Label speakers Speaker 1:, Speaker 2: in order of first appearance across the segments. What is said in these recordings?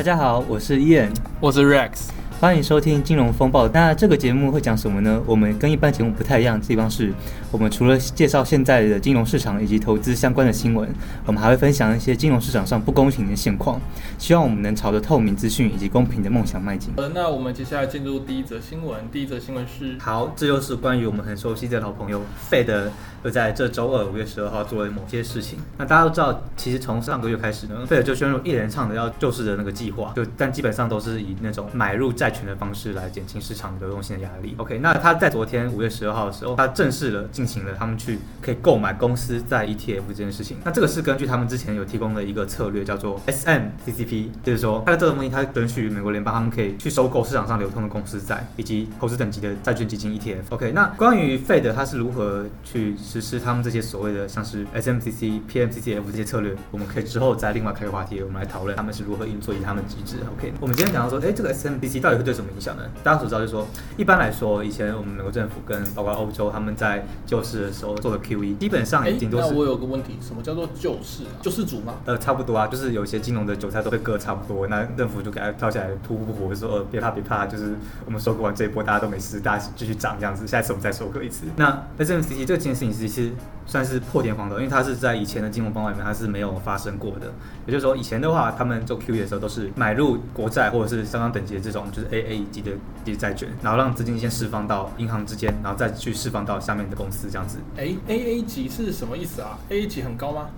Speaker 1: 大家好，我是 Ian，
Speaker 2: 我是 Rex。
Speaker 1: 欢迎收听金融风暴。那这个节目会讲什么呢？我们跟一般节目不太一样的地方是，我们除了介绍现在的金融市场以及投资相关的新闻，我们还会分享一些金融市场上不公平的现况。希望我们能朝着透明资讯以及公平的梦想迈进。
Speaker 2: 呃，那我们接下来进入第一则新闻。第一则新闻是，
Speaker 1: 好，这就是关于我们很熟悉的老朋友费德，又。在这周二五月十二号做了某些事情。那大家都知道，其实从上个月开始呢费德就宣布一连串的要救市的那个计划，就但基本上都是以那种买入债权的方式来减轻市场流动性的压力。OK，那他在昨天五月十二号的时候，他正式的进行了他们去可以购买公司在 ETF 这件事情。那这个是根据他们之前有提供的一个策略，叫做 SMCCP，就是说它的这个东西，它允许美国联邦他们可以去收购市场上流通的公司债以及投资等级的债券基金 ETF。OK，那关于 Fed 它是如何去实施他们这些所谓的像是 SMCC、PMCCF 这些策略，我们可以之后再另外开个话题，我们来讨论他们是如何运作以他们机制。OK，我们今天讲到说，哎，这个 SMCC 到底会对什么影响呢？大家所知道就是说，一般来说，以前我们美国政府跟包括欧洲他们在救市的时候做的 QE，基本上顶多是。
Speaker 2: 那我有个问题，什么叫做救市啊？救世主吗？
Speaker 1: 呃，差不多啊，就是有些金融的韭菜都被割差不多，那政府就给他跳起来突突突说，呃，别怕别怕，就是我们收割完这一波，大家都没事，大家继续涨这样子，下一次我们再收割一次。那 SMCC 这件事情其实算是破天荒的，因为它是在以前的金融方法里面它是没有发生过的。也就是说，以前的话，他们做 QE 的时候都是买入国债或者是相当等级的这种就是 AA 级的债券，然后让资金先释放到银行之间，然后再去释放到下面的公司这样子。
Speaker 2: 哎，AA 级是什么意思啊？AA 级很高吗？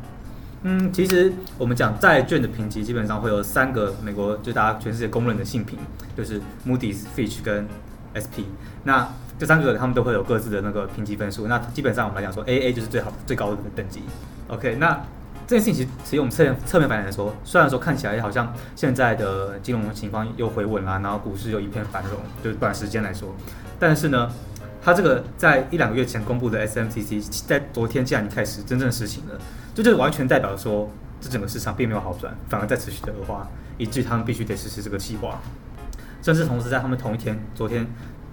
Speaker 1: 嗯，其实我们讲债券的评级基本上会有三个美国就大家全世界公认的信评，就是 Moody's、Fitch 跟 SP。那这三个他们都会有各自的那个评级分数。那基本上我们来讲说，AA 就是最好最高的等级。OK，那这件事情其实其实我们侧面侧面反映来说，虽然说看起来好像现在的金融情况又回稳了，然后股市又一片繁荣，就短时间来说，但是呢，它这个在一两个月前公布的 SMCC，在昨天竟然开始真正实行了，这就完全代表说，这整个市场并没有好转，反而在持续的恶化，以至于他们必须得实施这个计划，甚至同时在他们同一天，昨天。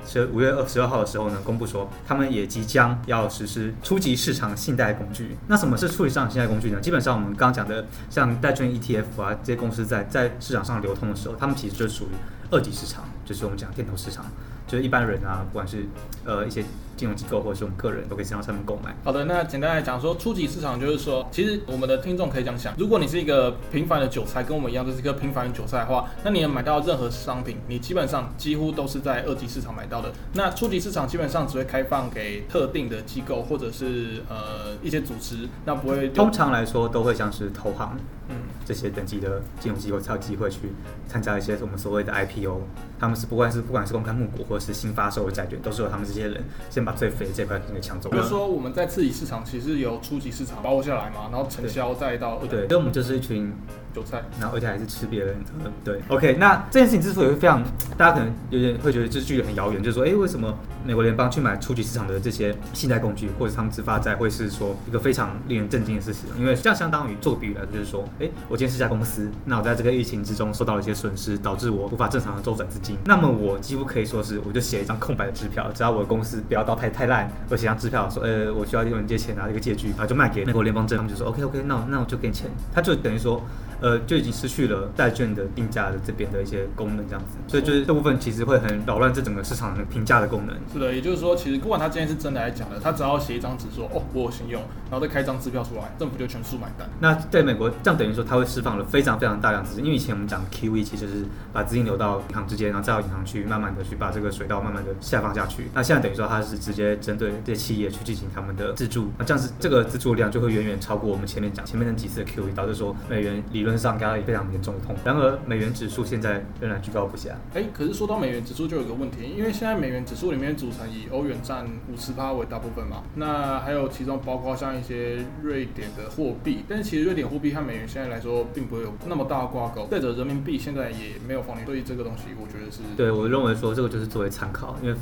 Speaker 1: 十五月二十二号的时候呢，公布说他们也即将要实施初级市场信贷工具。那什么是初级市场信贷工具呢？基本上我们刚刚讲的像债券 ETF 啊这些公司在在市场上流通的时候，他们其实就属于二级市场，就是我们讲的电投市场。就是一般人啊，不管是呃一些金融机构或者是我们个人，都可以上上面购买。
Speaker 2: 好的，那简单来讲说，初级市场就是说，其实我们的听众可以这样想：如果你是一个平凡的韭菜，跟我们一样，就是一个平凡的韭菜的话，那你能买到任何商品，你基本上几乎都是在二级市场买到的。那初级市场基本上只会开放给特定的机构或者是呃一些组织，那不会。
Speaker 1: 通常来说，都会像是投行，嗯，这些等级的金融机构才有机会去参加一些我们所谓的 IPO。他们是不管是不管是公开募股或者是新发售的债券，都是由他们这些人先把最肥的这块给抢走。
Speaker 2: 比如说我们在次级市场其实由初级市场包下来嘛，然后承销再到二。
Speaker 1: 对，所以我们就是一群
Speaker 2: 韭菜，
Speaker 1: 然后而且还是吃别人的。对，OK，那这件事情之所以会非常，大家可能有点会觉得这距离很遥远，就是说，哎，为什么美国联邦去买初级市场的这些信贷工具，或者他们自发债，会是说一个非常令人震惊的事情？因为这样相当于做比喻来说，就是说，哎，我今天是家公司，那我在这个疫情之中受到了一些损失，导致我无法正常的周转资金，那么我。几乎可以说是，我就写一张空白的支票，只要我的公司不要到太太烂，我写张支票说，呃，我需要用人借钱拿这个借据，然后就卖给美国联邦证，他们就说，OK OK，那那我就给你钱，他就等于说。呃，就已经失去了债券的定价的这边的一些功能，这样子，所以就是这部分其实会很扰乱这整个市场的评价的功能。
Speaker 2: 是的，也就是说，其实不管他今天是真的还是假的，他只要写一张纸说，哦，我有信用，然后再开一张支票出来，政府就全数买单。
Speaker 1: 那在美国，这样等于说他会释放了非常非常大量资金，因为以前我们讲 QE 其实是把资金流到银行之间，然后再到银行去慢慢的去把这个水道慢慢的下放下去。那现在等于说他是直接针对这些企业去进行他们的资助，那这样子这个资助量就会远远超过我们前面讲前面那几次的 QE，导致说美元理论上刚刚也非常。严重的痛。然而，美元指数现在仍然居高不下。
Speaker 2: 哎，可是说到美元指数，就有个问题，因为现在美元指数里面组成以欧元占五十趴为大部分嘛，那还有其中包括像一些瑞典的货币，但是其实瑞典货币和美元现在来说，并不会有那么大的挂钩。再者，人民币现在也没有放量，所以这个东西，我觉得
Speaker 1: 对，我认为说这个就是作为参考，因为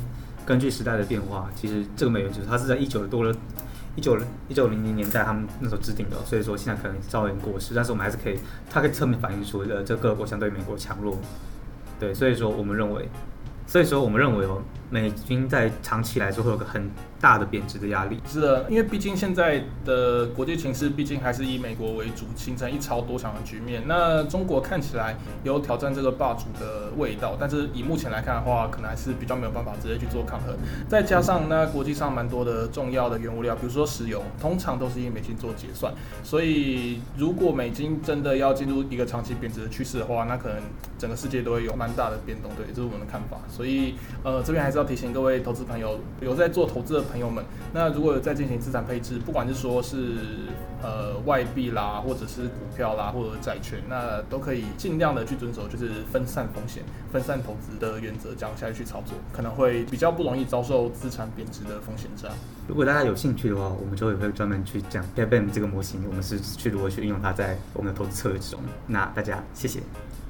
Speaker 1: 根据时代的变化，其实这个美元指数它是在一九多了。一九一九零零年代，他们那时候制定的，所以说现在可能稍微过时，但是我们还是可以，它可以侧面反映出呃，这各国相对美国强弱，对，所以说我们认为，所以说我们认为哦，美金在长期来说会有个很大的贬值的压力。
Speaker 2: 是的，因为毕竟现在的国际情势毕竟还是以美国为主，形成一超多强的局面。那中国看起来有挑战这个霸主的味道，但是以目前来看的话，可能还是比较没有办法直接去做抗衡。再加上那国际上蛮多的重要的原物料，比如说石油，通常都是以美金做结算。所以如果美金真的要进入一个长期贬值的趋势的话，那可能整个世界都会有蛮大的变动。对，这是我们的看法。所以呃，这边还是要提醒各位投资朋友，有在做投资的朋友们，那如果有在进行资产配置，不管是说是呃外币啦，或者是股票啦，或者债券，那都可以尽量的去遵守就是分散风险、分散投资的原则，这样下去操作，可能会比较不容易遭受资产贬值的风险。这样，
Speaker 1: 如果大家有兴趣的话，我们之后也会专门去讲 p a b m 这个模型，我们是去如何去运用它在我们的投资策略之中。那大家谢谢。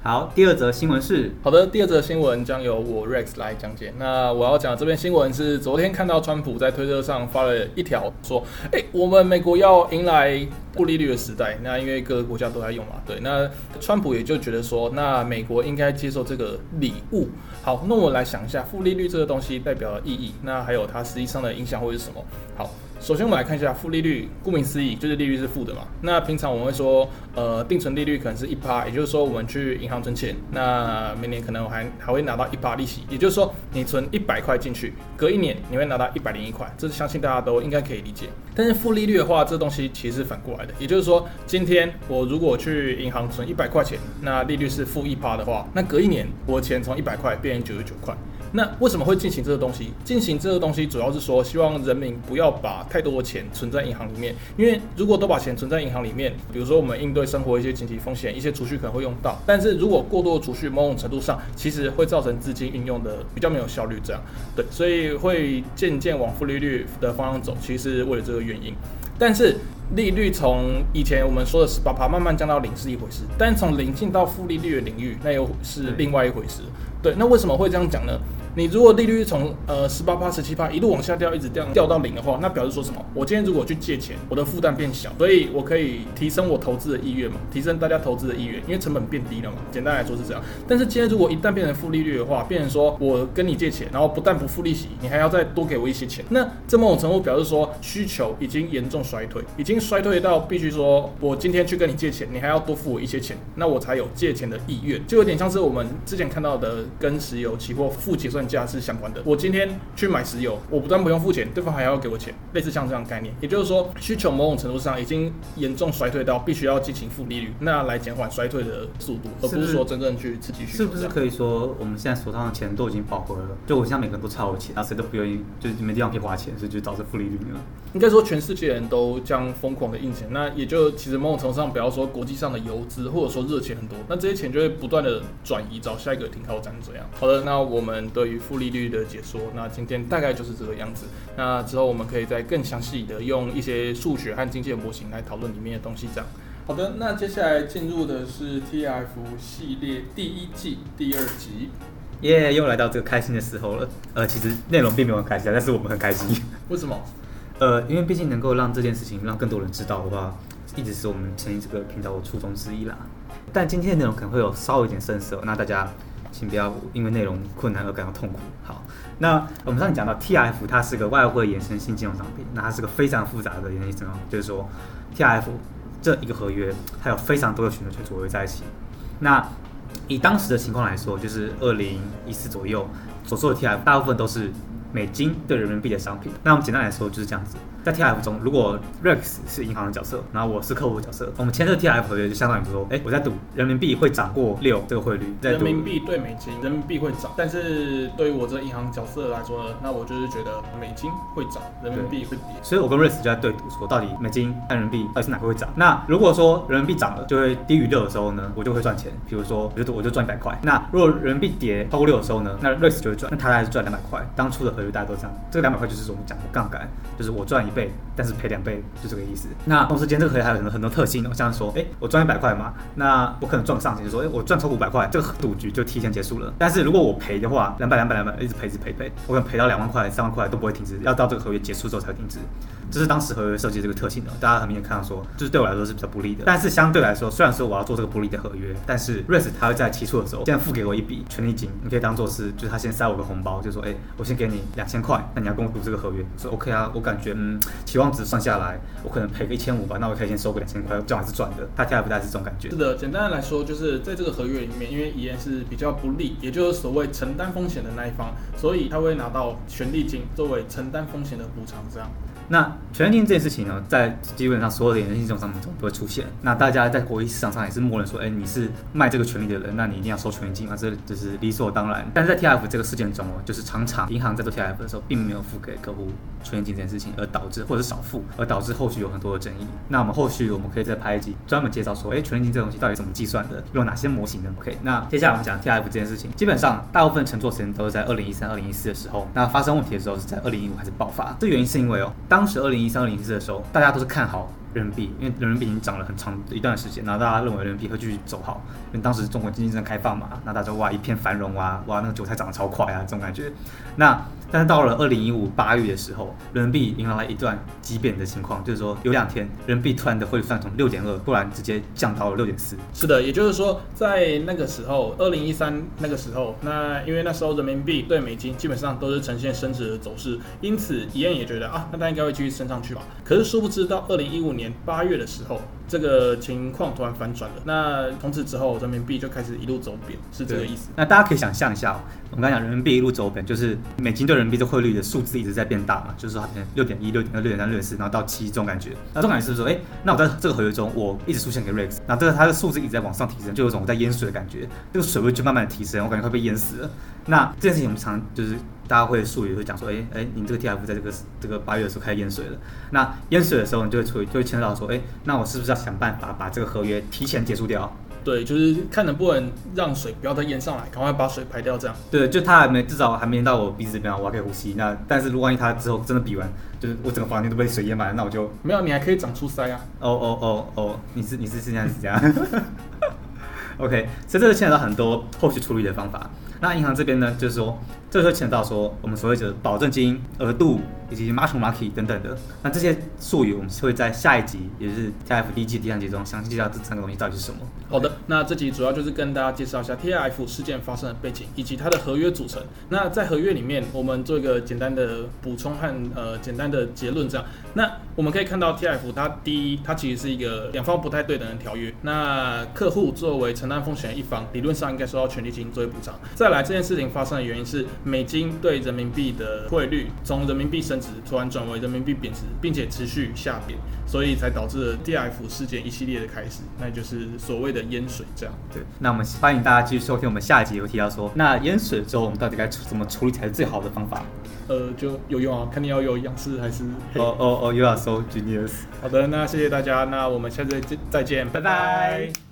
Speaker 1: 好，第二则新闻是
Speaker 2: 好的，第二则新闻将由我 Rex 来讲解。那我要讲这篇新闻是昨天看到川普在推特上发了一条说，哎，我们美国要迎来负利率的时代。那因为各个国家都在用嘛，对。那川普也就觉得说，那美国应该接受这个礼物。好，那我来想一下，负利率这个东西代表的意义，那还有它实际上的影响会是什么？好。首先，我们来看一下负利率。顾名思义，就是利率是负的嘛。那平常我们会说，呃，定存利率可能是一趴，也就是说，我们去银行存钱，那明年可能我还还会拿到一趴利息。也就是说，你存一百块进去，隔一年你会拿到一百零一块，这是相信大家都应该可以理解。但是负利率的话，这东西其实是反过来的，也就是说，今天我如果去银行存一百块钱，那利率是负一趴的话，那隔一年我钱从一百块变成九十九块。那为什么会进行这个东西？进行这个东西主要是说，希望人民不要把太多的钱存在银行里面，因为如果都把钱存在银行里面，比如说我们应对生活一些紧急风险，一些储蓄可能会用到。但是如果过多的储蓄，某种程度上其实会造成资金运用的比较没有效率，这样对，所以会渐渐往负利率的方向走，其实是为了这个原因。但是利率从以前我们说的十八趴慢慢降到零是一回事，但从零进到负利率的领域，那又是另外一回事。对，那为什么会这样讲呢？你如果利率从呃十八趴、十七趴一路往下掉，一直掉掉到零的话，那表示说什么？我今天如果去借钱，我的负担变小，所以我可以提升我投资的意愿嘛，提升大家投资的意愿，因为成本变低了嘛。简单来说是这样。但是今天如果一旦变成负利率的话，变成说我跟你借钱，然后不但不付利息，你还要再多给我一些钱，那这某种程度表示说需求已经严重衰退，已经衰退到必须说我今天去跟你借钱，你还要多付我一些钱，那我才有借钱的意愿，就有点像是我们之前看到的跟石油期货负结算价是相关的。我今天去买石油，我不但不用付钱，对方还要给我钱，类似像这样的概念。也就是说，需求某种程度上已经严重衰退到必须要进行负利率，那来减缓衰退的速度，而不是说真正去刺激需求。
Speaker 1: 是不是可以说，我们现在手上的钱都已经饱和了？就我现在每个人都超有钱，然后谁都不愿意，就是没地方可以花钱，所以就导致负利率了。
Speaker 2: 应该说，全世界人都将疯狂的印钱，那也就其实某种程度上，不要说国际上的游资，或者说热钱很多，那这些钱就会不断的转移找下一个停靠站这样。好的，那我们对于负利率的解说。那今天大概就是这个样子。那之后我们可以再更详细的用一些数学和经济的模型来讨论里面的东西。这样。好的，那接下来进入的是 TF 系列第一季第二集。
Speaker 1: 耶又来到这个开心的时候了。呃，其实内容并没有很开心，但是我们很开心。
Speaker 2: 为什么？
Speaker 1: 呃，因为毕竟能够让这件事情让更多人知道的话，一直是我们成立这个频道的初衷之一啦。但今天的内容可能会有稍微一点生涩，那大家。请不要因为内容困难而感到痛苦。好，那我们上次讲到 T F 它是个外汇衍生性金融商品，那它是个非常复杂的衍生性哦，就是说 T F 这一个合约，它有非常多的选择权组合在一起。那以当时的情况来说，就是二零一四左右所说的 T F 大部分都是美金兑人民币的商品。那我们简单来说就是这样子。在 TIF 中，如果 Rex 是银行的角色，然后我是客户的角色，我们签这个 TIF 合约就相当于说，哎，我在赌人民币会涨过六这个汇率。
Speaker 2: 人民币对美金，人民币会涨，但是对于我这个银行角色来说呢，那我就是觉得美金会涨，人民币会跌。
Speaker 1: 所以我跟 Rex 就在对赌，说到底美金和人民币到底是哪个会涨？那如果说人民币涨了，就会低于六的时候呢，我就会赚钱。比如说，我就我就赚一百块。那如果人民币跌超过六的时候呢，那 Rex 就会赚，那他还是赚两百块。当初的合约大家都这样，这个两百块就是我们讲的杠杆，就是我赚。倍，但是赔两倍，就这个意思。那同时间这个合约还有很多很多特性哦，像说，哎，我赚一百块嘛，那我可能赚个上限，就说，哎，我赚超五百块，这个赌局就提前结束了。但是如果我赔的话，两百两百两百一直赔一直赔赔，我可能赔到两万块三万块都不会停止，要到这个合约结束之后才会停止。这是当时合约设计这个特性的，大家很明显看到说，就是对我来说是比较不利的。但是相对来说，虽然说我要做这个不利的合约，但是 Rex 他会在起诉的时候，先付给我一笔权利金，你可以当做是，就是他先塞我个红包，就说，哎，我先给你两千块，那你要跟我赌这个合约，说 OK 啊，我感觉嗯，期望值算下来，我可能赔个一千五吧，那我可以先收个两千块，这样还是赚的。他现在不太是这种感觉。
Speaker 2: 是的，简单的来说，就是在这个合约里面，因为遗言是比较不利，也就是所谓承担风险的那一方，所以他会拿到权利金作为承担风险的补偿，这样。
Speaker 1: 那权利金这件事情呢，在基本上所有的衍生性这种商品中都会出现。那大家在国际市场上也是默认说，哎，你是卖这个权利的人，那你一定要收权利金啊，这就是理所当然。但是在 T F 这个事件中哦，就是常常银行在做 T F 的时候，并没有付给客户权利金这件事情，而导致或者少付，而导致后续有很多的争议。那我们后续我们可以再拍一集专门介绍说，哎，权利金这东西到底怎么计算的，用哪些模型呢？OK，那接下来我们讲 T F 这件事情，基本上大部分乘坐时间都是在二零一三、二零一四的时候，那发生问题的时候是在二零一五开始爆发。这原因是因为哦，当当时二零一三、二零一四的时候，大家都是看好人民币，因为人民币已经涨了很长一段时间，然后大家认为人民币会继续走好，因为当时中国经济正在开放嘛，那大家哇一片繁荣啊，哇那个韭菜涨得超快啊，这种感觉，那。但是到了二零一五八月的时候，人民币迎来了一段急贬的情况，就是说有两天人民币突然的汇率从六点二，突然直接降到了六点四。
Speaker 2: 是的，也就是说在那个时候，二零一三那个时候，那因为那时候人民币对美金基本上都是呈现升值的走势，因此遗言也觉得啊，那它应该会继续升上去吧。可是殊不知到二零一五年年八月的时候。这个情况突然反转了，那从此之后人民币就开始一路走贬，是这个意思。
Speaker 1: 那大家可以想象一下，我们刚讲人民币一路走贬，就是美金对人民币的汇率的数字一直在变大嘛，就是说它变六点一、六点二、六点三、六点四，然后到七这种感觉。那这种感觉是不是说，哎，那我在这个合约中，我一直出现给 Rex，那这个它的数字一直在往上提升，就有种我在淹水的感觉，这个水位就慢慢的提升，我感觉快被淹死了。那这件事情我们常就是。大家会术语会讲说，哎哎，你这个 TF 在这个这个八月的时候开始淹水了。那淹水的时候，你就会处于就会牵扯到说，哎，那我是不是要想办法把这个合约提前结束掉？
Speaker 2: 对，就是看能不能让水不要再淹上来，赶快把水排掉，这样。
Speaker 1: 对，就他还没至少还没淹到我鼻子这边，我还可以呼吸。那但是如果万一他之后真的比完，就是我整个房间都被水淹满了，那我就
Speaker 2: 没有，你还可以长出腮啊。
Speaker 1: 哦哦哦哦，你是你是现在是这样。OK，所以这个牵扯到很多后续处理的方法。那银行这边呢，就是说，这就牵扯到说我们所谓的保证金额度。以及 mark to market 等等的，那这些术语我们会在下一集，也就是 TIF 第一季第三集中详细介绍这三个东西到底是什么。
Speaker 2: 好的，那这集主要就是跟大家介绍一下 TIF 事件发生的背景以及它的合约组成。那在合约里面，我们做一个简单的补充和呃简单的结论，这样。那我们可以看到 TIF 它第一，它其实是一个两方不太对等的条约。那客户作为承担风险的一方，理论上应该收到权利金作为补偿。再来，这件事情发生的原因是美金对人民币的汇率从人民币升值。突然转为人民币贬值，并且持续下贬，所以才导致了 TIF 事件一系列的开始，那就是所谓的淹水。这样，
Speaker 1: 对。那我们欢迎大家继续收听我们下一集有提到说，那淹水之后我们到底该怎么处理才是最好的方法？
Speaker 2: 呃，就有用啊，看你要有仰视还是？
Speaker 1: 哦哦哦，You are so genius。
Speaker 2: 好的，那谢谢大家，那我们下次再见，拜拜。